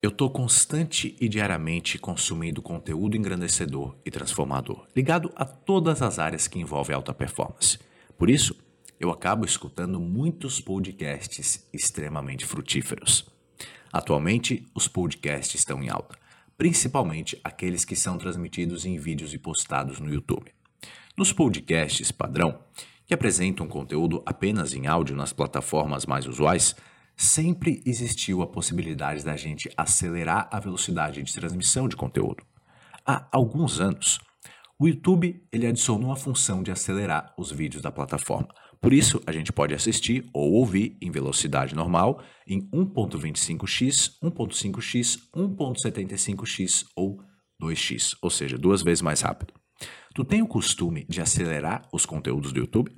Eu estou constante e diariamente consumindo conteúdo engrandecedor e transformador, ligado a todas as áreas que envolvem alta performance. Por isso, eu acabo escutando muitos podcasts extremamente frutíferos. Atualmente, os podcasts estão em alta, principalmente aqueles que são transmitidos em vídeos e postados no YouTube. Nos podcasts padrão, que apresentam conteúdo apenas em áudio nas plataformas mais usuais, sempre existiu a possibilidade da gente acelerar a velocidade de transmissão de conteúdo. Há alguns anos, o YouTube ele adicionou a função de acelerar os vídeos da plataforma. Por isso, a gente pode assistir ou ouvir em velocidade normal em 1.25x, 1.5x, 1.75x ou 2x, ou seja, duas vezes mais rápido. Tu tem o costume de acelerar os conteúdos do YouTube?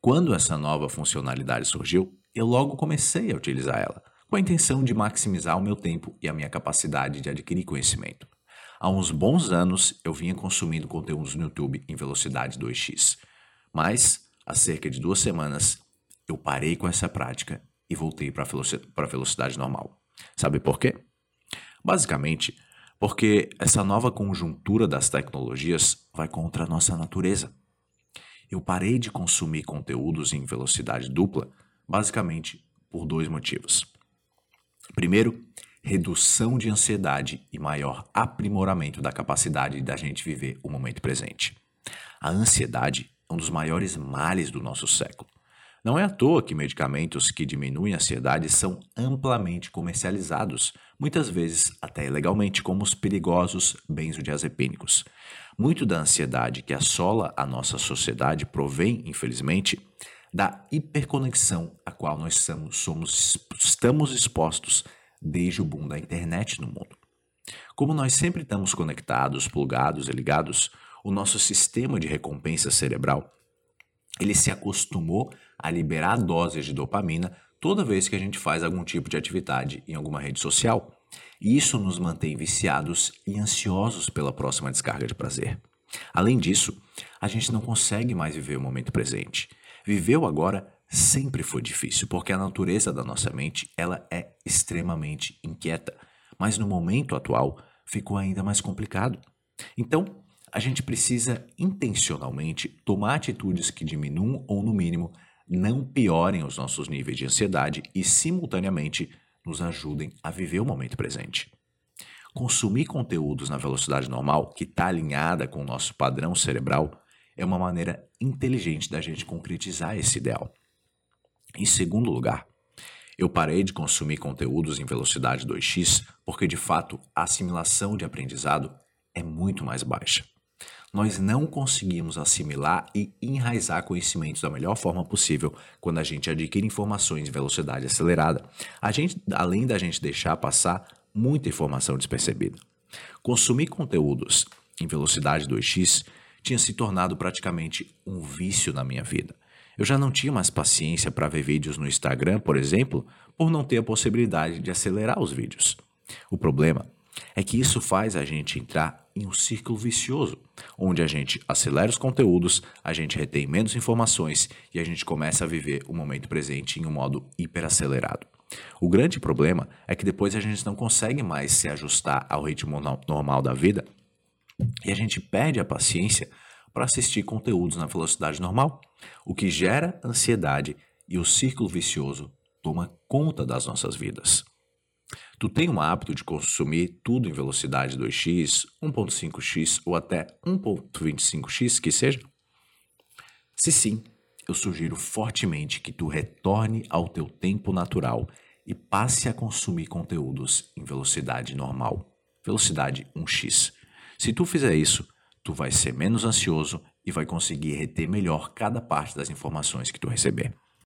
Quando essa nova funcionalidade surgiu, eu logo comecei a utilizar ela, com a intenção de maximizar o meu tempo e a minha capacidade de adquirir conhecimento. Há uns bons anos eu vinha consumindo conteúdos no YouTube em velocidade 2x, mas há cerca de duas semanas eu parei com essa prática e voltei para a velocidade normal. Sabe por quê? Basicamente, porque essa nova conjuntura das tecnologias vai contra a nossa natureza. Eu parei de consumir conteúdos em velocidade dupla basicamente por dois motivos. Primeiro, redução de ansiedade e maior aprimoramento da capacidade da gente viver o momento presente. A ansiedade é um dos maiores males do nosso século. Não é à toa que medicamentos que diminuem a ansiedade são amplamente comercializados, muitas vezes até ilegalmente, como os perigosos benzodiazepínicos. Muito da ansiedade que assola a nossa sociedade provém, infelizmente, da hiperconexão a qual nós somos, somos, estamos expostos desde o boom da internet no mundo. Como nós sempre estamos conectados, plugados e ligados, o nosso sistema de recompensa cerebral ele se acostumou a liberar doses de dopamina toda vez que a gente faz algum tipo de atividade em alguma rede social. E isso nos mantém viciados e ansiosos pela próxima descarga de prazer. Além disso, a gente não consegue mais viver o momento presente. Viver o agora sempre foi difícil, porque a natureza da nossa mente, ela é extremamente inquieta, mas no momento atual ficou ainda mais complicado. Então, a gente precisa intencionalmente tomar atitudes que diminuam ou no mínimo não piorem os nossos níveis de ansiedade e simultaneamente nos ajudem a viver o momento presente. Consumir conteúdos na velocidade normal, que está alinhada com o nosso padrão cerebral, é uma maneira inteligente da gente concretizar esse ideal. Em segundo lugar, eu parei de consumir conteúdos em velocidade 2x porque, de fato, a assimilação de aprendizado é muito mais baixa. Nós não conseguimos assimilar e enraizar conhecimentos da melhor forma possível quando a gente adquire informações em velocidade acelerada, a gente, além da gente deixar passar muita informação despercebida. Consumir conteúdos em velocidade 2x tinha se tornado praticamente um vício na minha vida. Eu já não tinha mais paciência para ver vídeos no Instagram, por exemplo, por não ter a possibilidade de acelerar os vídeos. O problema é que isso faz a gente entrar em um círculo vicioso, onde a gente acelera os conteúdos, a gente retém menos informações e a gente começa a viver o momento presente em um modo hiperacelerado. O grande problema é que depois a gente não consegue mais se ajustar ao ritmo normal da vida e a gente perde a paciência para assistir conteúdos na velocidade normal, o que gera ansiedade e o círculo vicioso toma conta das nossas vidas. Tu tem o hábito de consumir tudo em velocidade 2x, 1.5x ou até 1.25x que seja? Se sim, eu sugiro fortemente que tu retorne ao teu tempo natural e passe a consumir conteúdos em velocidade normal, velocidade 1x. Se tu fizer isso, tu vai ser menos ansioso e vai conseguir reter melhor cada parte das informações que tu receber.